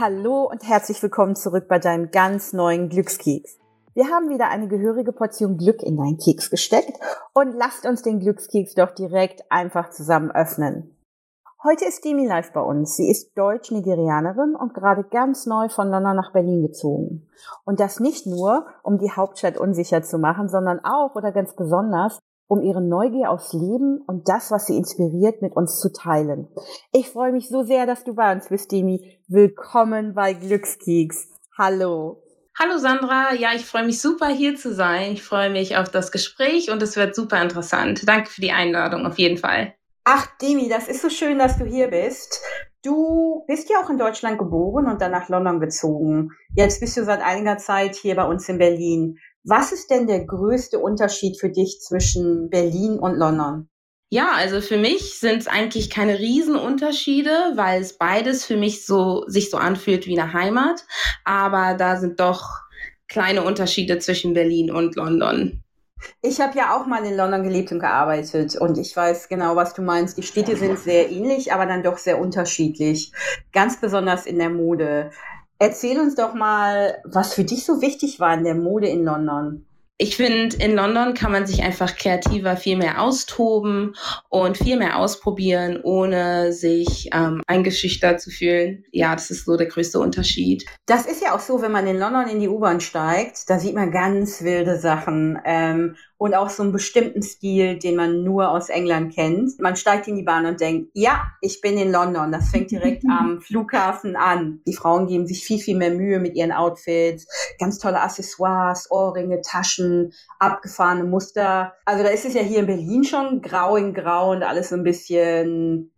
Hallo und herzlich willkommen zurück bei deinem ganz neuen Glückskeks. Wir haben wieder eine gehörige Portion Glück in deinen Keks gesteckt und lasst uns den Glückskeks doch direkt einfach zusammen öffnen. Heute ist Demi live bei uns. Sie ist Deutsch-Nigerianerin und gerade ganz neu von London nach Berlin gezogen. Und das nicht nur, um die Hauptstadt unsicher zu machen, sondern auch oder ganz besonders, um ihre Neugier aufs Leben und das, was sie inspiriert, mit uns zu teilen. Ich freue mich so sehr, dass du bei uns bist, Demi. Willkommen bei Glückskeks. Hallo. Hallo Sandra, ja, ich freue mich super hier zu sein. Ich freue mich auf das Gespräch und es wird super interessant. Danke für die Einladung auf jeden Fall. Ach, Demi, das ist so schön, dass du hier bist. Du bist ja auch in Deutschland geboren und dann nach London gezogen. Jetzt bist du seit einiger Zeit hier bei uns in Berlin. Was ist denn der größte Unterschied für dich zwischen Berlin und London? Ja, also für mich sind es eigentlich keine Riesenunterschiede, weil es beides für mich so sich so anfühlt wie eine Heimat. Aber da sind doch kleine Unterschiede zwischen Berlin und London. Ich habe ja auch mal in London gelebt und gearbeitet und ich weiß genau, was du meinst. Die Städte sind sehr ähnlich, aber dann doch sehr unterschiedlich. Ganz besonders in der Mode. Erzähl uns doch mal, was für dich so wichtig war in der Mode in London. Ich finde, in London kann man sich einfach kreativer viel mehr austoben und viel mehr ausprobieren, ohne sich ähm, eingeschüchtert zu fühlen. Ja, das ist so der größte Unterschied. Das ist ja auch so, wenn man in London in die U-Bahn steigt, da sieht man ganz wilde Sachen. Ähm, und auch so einen bestimmten Stil, den man nur aus England kennt. Man steigt in die Bahn und denkt, ja, ich bin in London. Das fängt direkt am Flughafen an. Die Frauen geben sich viel, viel mehr Mühe mit ihren Outfits. Ganz tolle Accessoires, Ohrringe, Taschen, abgefahrene Muster. Also da ist es ja hier in Berlin schon grau in grau und alles so ein bisschen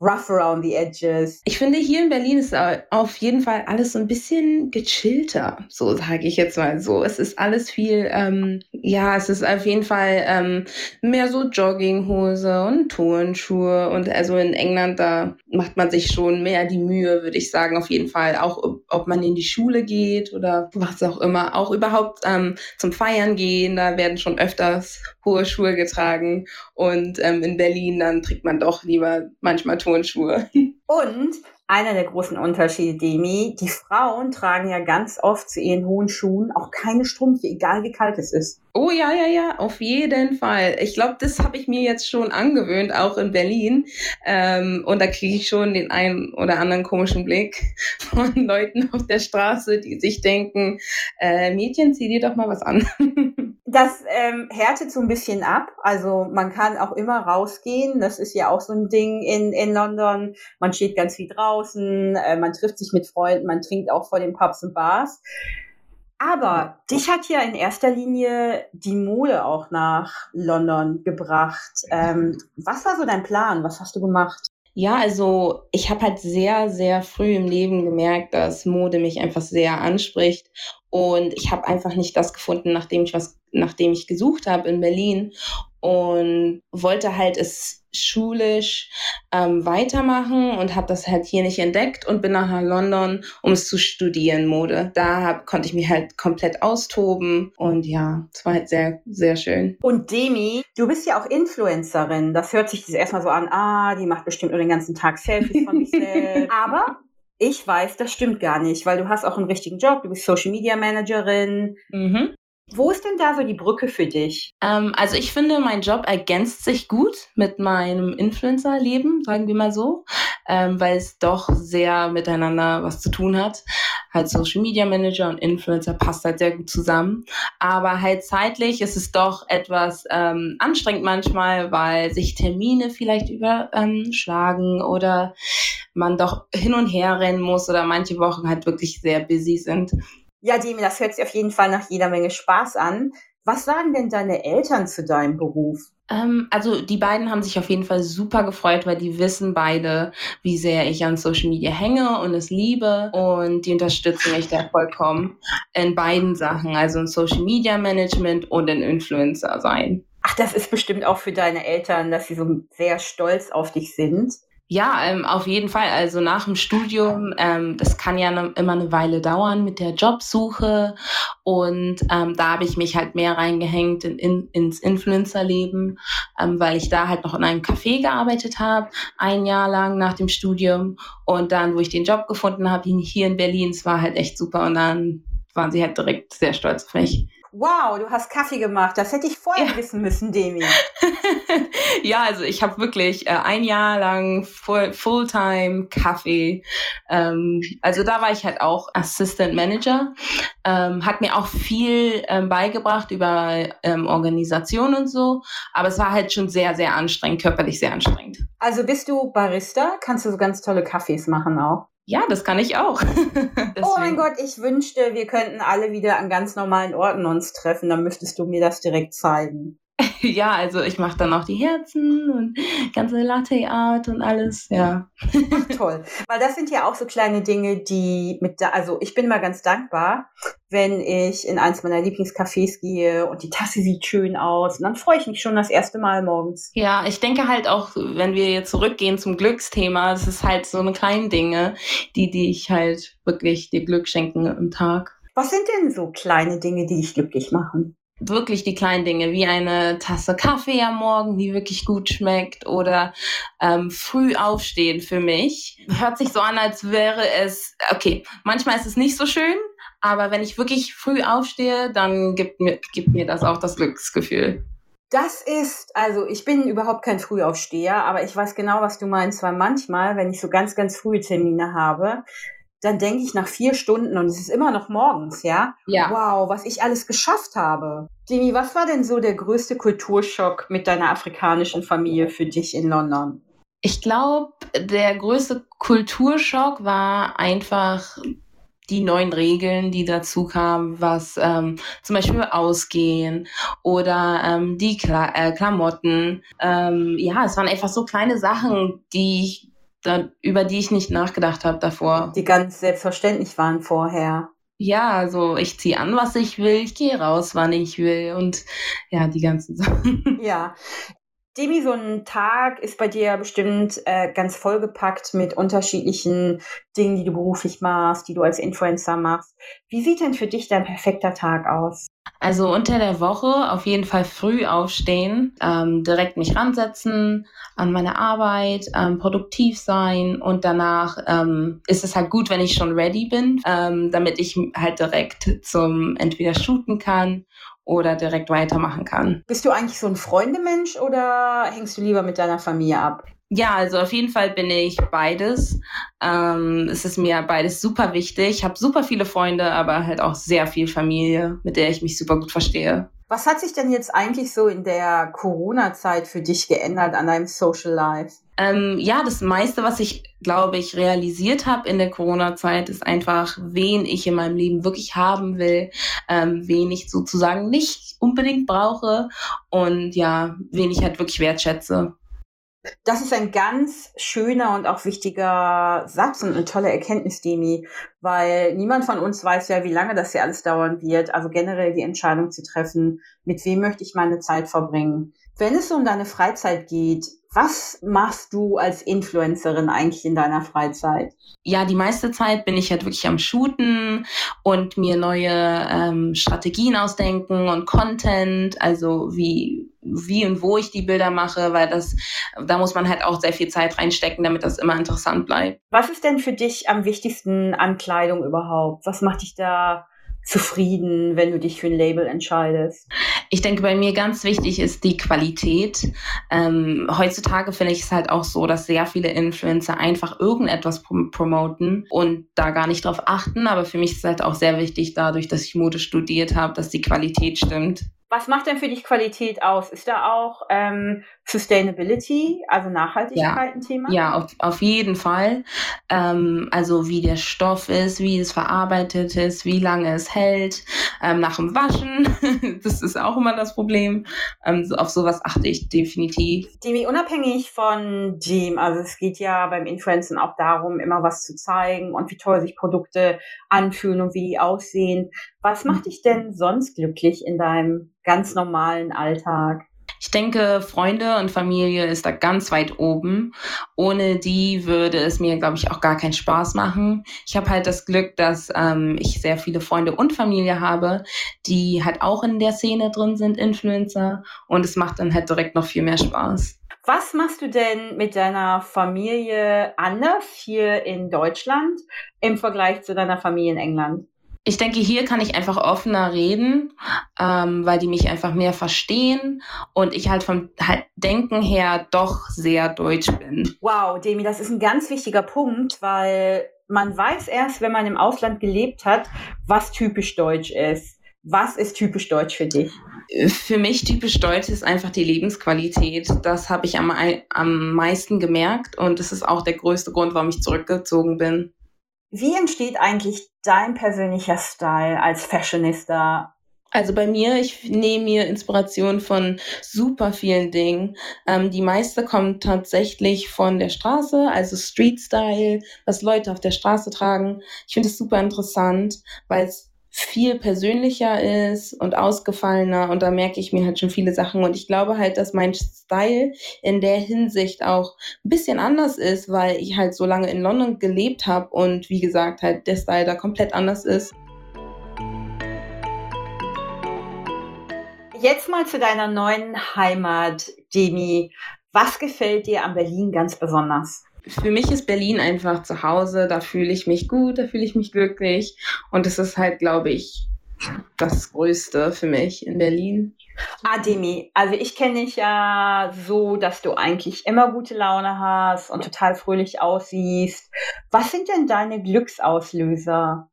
rough around the edges. Ich finde, hier in Berlin ist auf jeden Fall alles so ein bisschen gechillter, so sage ich jetzt mal so. Es ist alles viel, ähm, ja, es ist auf jeden Fall ähm, mehr so Jogginghose und Turnschuhe und also in England, da macht man sich schon mehr die Mühe, würde ich sagen, auf jeden Fall. Auch ob man in die Schule geht oder was auch immer. Auch überhaupt ähm, zum Feiern gehen, da werden schon öfters hohe Schuhe getragen und ähm, in Berlin, dann trägt man doch lieber manchmal. Und einer der großen Unterschiede, Demi, die Frauen tragen ja ganz oft zu ihren hohen Schuhen auch keine Strümpfe, egal wie kalt es ist. Oh ja, ja, ja, auf jeden Fall. Ich glaube, das habe ich mir jetzt schon angewöhnt, auch in Berlin. Ähm, und da kriege ich schon den einen oder anderen komischen Blick von Leuten auf der Straße, die sich denken, äh, Mädchen, zieh dir doch mal was an. Das ähm, härtet so ein bisschen ab. Also man kann auch immer rausgehen. Das ist ja auch so ein Ding in, in London. Man steht ganz viel draußen, äh, man trifft sich mit Freunden, man trinkt auch vor den Pubs und Bars. Aber dich hat ja in erster Linie die Mode auch nach London gebracht. Ähm, was war so dein Plan? Was hast du gemacht? Ja, also ich habe halt sehr, sehr früh im Leben gemerkt, dass Mode mich einfach sehr anspricht. Und ich habe einfach nicht das gefunden, nachdem ich was, nachdem ich gesucht habe in Berlin und wollte halt es schulisch ähm, weitermachen und habe das halt hier nicht entdeckt und bin nach London, um es zu studieren, Mode. Da hab, konnte ich mich halt komplett austoben und ja, es war halt sehr, sehr schön. Und Demi, du bist ja auch Influencerin. Das hört sich erstmal so an, ah, die macht bestimmt nur den ganzen Tag Selfies von sich selbst. Aber ich weiß, das stimmt gar nicht, weil du hast auch einen richtigen Job, du bist Social Media Managerin. Mhm. Wo ist denn da so die Brücke für dich? Ähm, also ich finde, mein Job ergänzt sich gut mit meinem Influencer-Leben, sagen wir mal so, ähm, weil es doch sehr miteinander was zu tun hat. Halt Social Media Manager und Influencer passt halt sehr gut zusammen. Aber halt zeitlich ist es doch etwas ähm, anstrengend manchmal, weil sich Termine vielleicht überschlagen oder man doch hin und her rennen muss oder manche Wochen halt wirklich sehr busy sind. Ja, Demi, das hört sich auf jeden Fall nach jeder Menge Spaß an. Was sagen denn deine Eltern zu deinem Beruf? Ähm, also die beiden haben sich auf jeden Fall super gefreut, weil die wissen beide, wie sehr ich an Social Media hänge und es liebe und die unterstützen mich da vollkommen in beiden Sachen, also in Social Media Management und in Influencer sein. Ach, das ist bestimmt auch für deine Eltern, dass sie so sehr stolz auf dich sind. Ja, ähm, auf jeden Fall. Also nach dem Studium, ähm, das kann ja ne, immer eine Weile dauern mit der Jobsuche. Und ähm, da habe ich mich halt mehr reingehängt in, in, ins Influencer-Leben, ähm, weil ich da halt noch in einem Café gearbeitet habe, ein Jahr lang nach dem Studium. Und dann, wo ich den Job gefunden habe, hier in Berlin, es war halt echt super. Und dann waren sie halt direkt sehr stolz auf mich. Wow, du hast Kaffee gemacht. Das hätte ich vorher ja. wissen müssen, Demi. ja, also ich habe wirklich äh, ein Jahr lang full, Fulltime Kaffee. Ähm, also da war ich halt auch Assistant Manager. Ähm, hat mir auch viel ähm, beigebracht über ähm, Organisation und so. Aber es war halt schon sehr, sehr anstrengend, körperlich sehr anstrengend. Also bist du Barista? Kannst du so ganz tolle Kaffees machen auch? Ja, das kann ich auch. oh mein Gott, ich wünschte, wir könnten alle wieder an ganz normalen Orten uns treffen. Dann müsstest du mir das direkt zeigen. ja, also ich mache dann auch die Herzen und ganze Latte Art und alles, ja. Ach, toll, weil das sind ja auch so kleine Dinge, die mit da, also ich bin immer ganz dankbar, wenn ich in eins meiner Lieblingscafés gehe und die Tasse sieht schön aus und dann freue ich mich schon das erste Mal morgens. Ja, ich denke halt auch, wenn wir jetzt zurückgehen zum Glücksthema, es ist halt so eine kleine Dinge, die die ich halt wirklich dir Glück schenken im Tag. Was sind denn so kleine Dinge, die dich glücklich machen? Wirklich die kleinen Dinge, wie eine Tasse Kaffee am Morgen, die wirklich gut schmeckt oder ähm, früh aufstehen für mich. Hört sich so an, als wäre es, okay, manchmal ist es nicht so schön, aber wenn ich wirklich früh aufstehe, dann gibt mir, gibt mir das auch das Glücksgefühl. Das ist, also ich bin überhaupt kein Frühaufsteher, aber ich weiß genau, was du meinst, weil manchmal, wenn ich so ganz, ganz frühe Termine habe, dann denke ich nach vier Stunden und es ist immer noch morgens, ja? Ja. Wow, was ich alles geschafft habe. Demi, was war denn so der größte Kulturschock mit deiner afrikanischen Familie für dich in London? Ich glaube, der größte Kulturschock war einfach die neuen Regeln, die dazu kamen, was ähm, zum Beispiel Ausgehen oder ähm, die Kla äh, Klamotten. Ähm, ja, es waren einfach so kleine Sachen, die ich da, über die ich nicht nachgedacht habe davor. Die ganz selbstverständlich waren vorher. Ja, also ich ziehe an, was ich will, ich gehe raus, wann ich will und ja, die ganzen Sachen. Ja. Demi, so ein Tag ist bei dir bestimmt äh, ganz vollgepackt mit unterschiedlichen Dingen, die du beruflich machst, die du als Influencer machst. Wie sieht denn für dich dein perfekter Tag aus? Also unter der Woche auf jeden Fall früh aufstehen, ähm, direkt mich ransetzen an meine Arbeit, ähm, produktiv sein und danach ähm, ist es halt gut, wenn ich schon ready bin, ähm, damit ich halt direkt zum entweder shooten kann oder direkt weitermachen kann. Bist du eigentlich so ein Freundemensch oder hängst du lieber mit deiner Familie ab? Ja, also auf jeden Fall bin ich beides. Ähm, es ist mir beides super wichtig. Ich habe super viele Freunde, aber halt auch sehr viel Familie, mit der ich mich super gut verstehe. Was hat sich denn jetzt eigentlich so in der Corona-Zeit für dich geändert an deinem Social Life? Ähm, ja, das meiste, was ich, glaube ich, realisiert habe in der Corona-Zeit, ist einfach, wen ich in meinem Leben wirklich haben will, ähm, wen ich sozusagen nicht unbedingt brauche und ja, wen ich halt wirklich wertschätze. Das ist ein ganz schöner und auch wichtiger Satz und eine tolle Erkenntnis, Demi, weil niemand von uns weiß ja, wie lange das hier alles dauern wird. Also generell die Entscheidung zu treffen, mit wem möchte ich meine Zeit verbringen. Wenn es um deine Freizeit geht, was machst du als Influencerin eigentlich in deiner Freizeit? Ja, die meiste Zeit bin ich halt wirklich am Shooten und mir neue ähm, Strategien ausdenken und Content, also wie, wie und wo ich die Bilder mache, weil das, da muss man halt auch sehr viel Zeit reinstecken, damit das immer interessant bleibt. Was ist denn für dich am wichtigsten an Kleidung überhaupt? Was macht dich da zufrieden, wenn du dich für ein Label entscheidest? Ich denke, bei mir ganz wichtig ist die Qualität. Ähm, heutzutage finde ich es halt auch so, dass sehr viele Influencer einfach irgendetwas prom promoten und da gar nicht drauf achten. Aber für mich ist es halt auch sehr wichtig, dadurch, dass ich Mode studiert habe, dass die Qualität stimmt. Was macht denn für dich Qualität aus? Ist da auch ähm, Sustainability, also Nachhaltigkeit ja. ein Thema? Ja, auf, auf jeden Fall. Ähm, also wie der Stoff ist, wie es verarbeitet ist, wie lange es hält, ähm, nach dem Waschen. das ist auch immer das Problem. Ähm, so, auf sowas achte ich definitiv. Demi, unabhängig von dem, also es geht ja beim Influencen auch darum, immer was zu zeigen und wie toll sich Produkte anfühlen und wie die aussehen. Was macht dich denn sonst glücklich in deinem ganz normalen Alltag? Ich denke, Freunde und Familie ist da ganz weit oben. Ohne die würde es mir, glaube ich, auch gar keinen Spaß machen. Ich habe halt das Glück, dass ähm, ich sehr viele Freunde und Familie habe, die halt auch in der Szene drin sind, Influencer. Und es macht dann halt direkt noch viel mehr Spaß. Was machst du denn mit deiner Familie anders hier in Deutschland im Vergleich zu deiner Familie in England? Ich denke, hier kann ich einfach offener reden, ähm, weil die mich einfach mehr verstehen und ich halt vom halt Denken her doch sehr deutsch bin. Wow, Demi, das ist ein ganz wichtiger Punkt, weil man weiß erst, wenn man im Ausland gelebt hat, was typisch deutsch ist. Was ist typisch deutsch für dich? Für mich typisch deutsch ist einfach die Lebensqualität. Das habe ich am, am meisten gemerkt und das ist auch der größte Grund, warum ich zurückgezogen bin. Wie entsteht eigentlich dein persönlicher Style als Fashionista? Also bei mir, ich nehme mir Inspiration von super vielen Dingen. Ähm, die meiste kommt tatsächlich von der Straße, also Street Style, was Leute auf der Straße tragen. Ich finde es super interessant, weil es viel persönlicher ist und ausgefallener und da merke ich mir halt schon viele Sachen und ich glaube halt, dass mein Style in der Hinsicht auch ein bisschen anders ist, weil ich halt so lange in London gelebt habe und wie gesagt halt der Style da komplett anders ist. Jetzt mal zu deiner neuen Heimat, Demi. Was gefällt dir an Berlin ganz besonders? Für mich ist Berlin einfach zu Hause, da fühle ich mich gut, da fühle ich mich glücklich und es ist halt, glaube ich, das Größte für mich in Berlin. Ah, Demi, also ich kenne dich ja so, dass du eigentlich immer gute Laune hast und total fröhlich aussiehst. Was sind denn deine Glücksauslöser?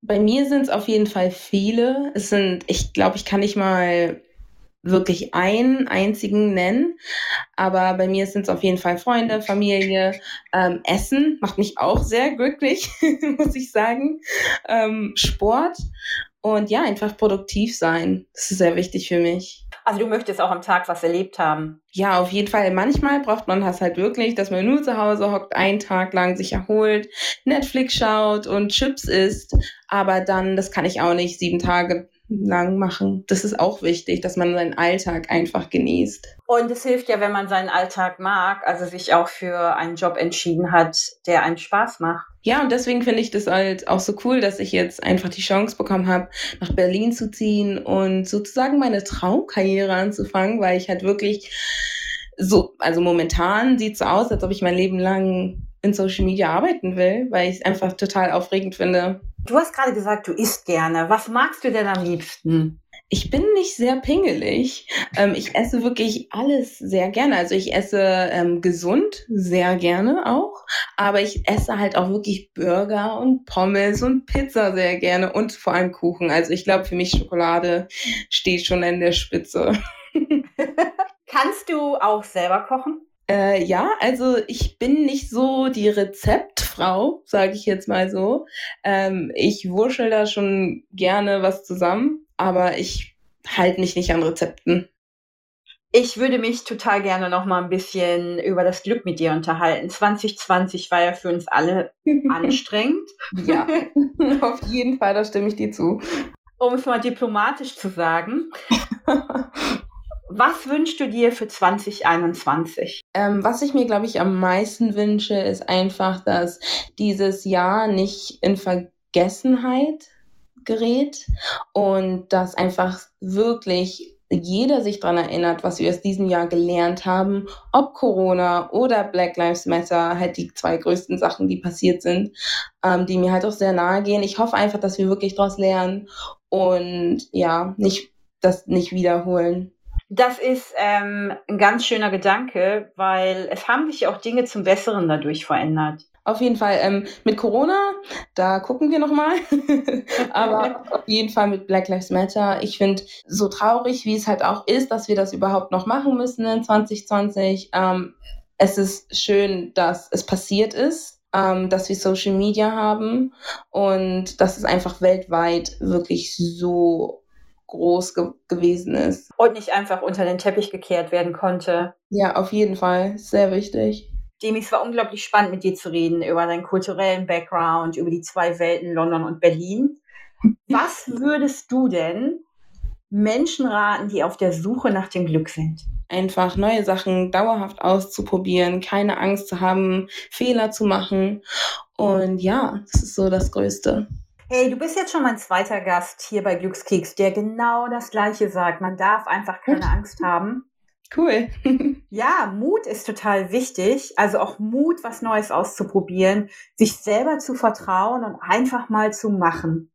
Bei mir sind es auf jeden Fall viele. Es sind, ich glaube, ich kann nicht mal wirklich einen einzigen nennen. Aber bei mir sind es auf jeden Fall Freunde, Familie, ähm, Essen macht mich auch sehr glücklich, muss ich sagen. Ähm, Sport und ja, einfach produktiv sein. Das ist sehr wichtig für mich. Also du möchtest auch am Tag was erlebt haben. Ja, auf jeden Fall. Manchmal braucht man das halt wirklich, dass man nur zu Hause hockt, einen Tag lang sich erholt, Netflix schaut und Chips isst. Aber dann, das kann ich auch nicht sieben Tage lang machen. Das ist auch wichtig, dass man seinen Alltag einfach genießt. Und es hilft ja, wenn man seinen Alltag mag, also sich auch für einen Job entschieden hat, der einen Spaß macht. Ja, und deswegen finde ich das halt auch so cool, dass ich jetzt einfach die Chance bekommen habe, nach Berlin zu ziehen und sozusagen meine Traumkarriere anzufangen, weil ich halt wirklich so, also momentan sieht es so aus, als ob ich mein Leben lang in Social Media arbeiten will, weil ich es einfach total aufregend finde. Du hast gerade gesagt, du isst gerne. Was magst du denn am liebsten? Ich bin nicht sehr pingelig. Ähm, ich esse wirklich alles sehr gerne. Also ich esse ähm, gesund sehr gerne auch, aber ich esse halt auch wirklich Burger und Pommes und Pizza sehr gerne und vor allem Kuchen. Also ich glaube, für mich Schokolade steht schon an der Spitze. Kannst du auch selber kochen? Äh, ja, also ich bin nicht so die Rezeptfrau, sage ich jetzt mal so. Ähm, ich wurschel da schon gerne was zusammen, aber ich halte mich nicht an Rezepten. Ich würde mich total gerne noch mal ein bisschen über das Glück mit dir unterhalten. 2020 war ja für uns alle anstrengend. Ja, auf jeden Fall, da stimme ich dir zu. Um es mal diplomatisch zu sagen. Was wünschst du dir für 2021? Ähm, was ich mir, glaube ich, am meisten wünsche, ist einfach, dass dieses Jahr nicht in Vergessenheit gerät und dass einfach wirklich jeder sich daran erinnert, was wir aus diesem Jahr gelernt haben, ob Corona oder Black Lives Matter, halt die zwei größten Sachen, die passiert sind, ähm, die mir halt auch sehr nahe gehen. Ich hoffe einfach, dass wir wirklich daraus lernen und ja, nicht das nicht wiederholen. Das ist ähm, ein ganz schöner Gedanke, weil es haben sich auch Dinge zum Besseren dadurch verändert. Auf jeden Fall ähm, mit Corona, da gucken wir nochmal. Aber auf jeden Fall mit Black Lives Matter. Ich finde, so traurig, wie es halt auch ist, dass wir das überhaupt noch machen müssen in 2020. Ähm, es ist schön, dass es passiert ist, ähm, dass wir Social Media haben und dass es einfach weltweit wirklich so groß ge gewesen ist. Und nicht einfach unter den Teppich gekehrt werden konnte. Ja, auf jeden Fall. Sehr wichtig. Demi, es war unglaublich spannend, mit dir zu reden über deinen kulturellen Background, über die zwei Welten, London und Berlin. Was würdest du denn Menschen raten, die auf der Suche nach dem Glück sind? Einfach neue Sachen dauerhaft auszuprobieren, keine Angst zu haben, Fehler zu machen. Und ja, das ist so das Größte. Hey, du bist jetzt schon mein zweiter Gast hier bei Glückskeks, der genau das Gleiche sagt. Man darf einfach keine Angst haben. Cool. ja, Mut ist total wichtig. Also auch Mut, was Neues auszuprobieren, sich selber zu vertrauen und einfach mal zu machen.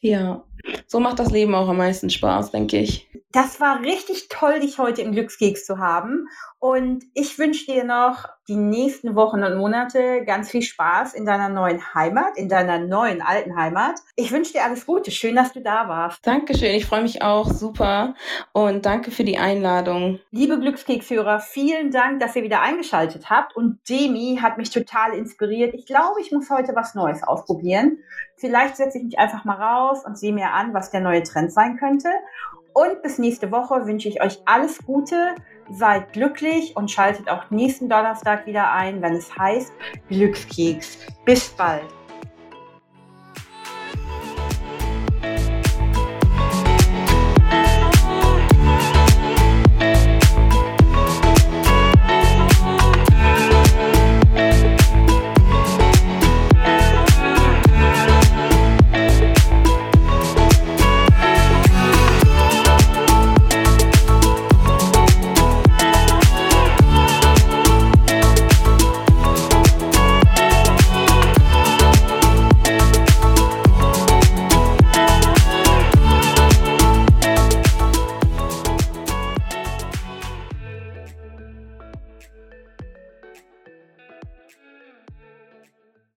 Ja, so macht das Leben auch am meisten Spaß, denke ich. Das war richtig toll, dich heute im Glückskeks zu haben. Und ich wünsche dir noch die nächsten Wochen und Monate ganz viel Spaß in deiner neuen Heimat, in deiner neuen alten Heimat. Ich wünsche dir alles Gute. Schön, dass du da warst. Dankeschön. Ich freue mich auch super. Und danke für die Einladung. Liebe Glückskeksführer, vielen Dank, dass ihr wieder eingeschaltet habt. Und Demi hat mich total inspiriert. Ich glaube, ich muss heute was Neues ausprobieren. Vielleicht setze ich mich einfach mal raus und sehe mir an, was der neue Trend sein könnte. Und bis nächste Woche wünsche ich euch alles Gute, seid glücklich und schaltet auch nächsten Donnerstag wieder ein, wenn es heißt Glückskeks. Bis bald.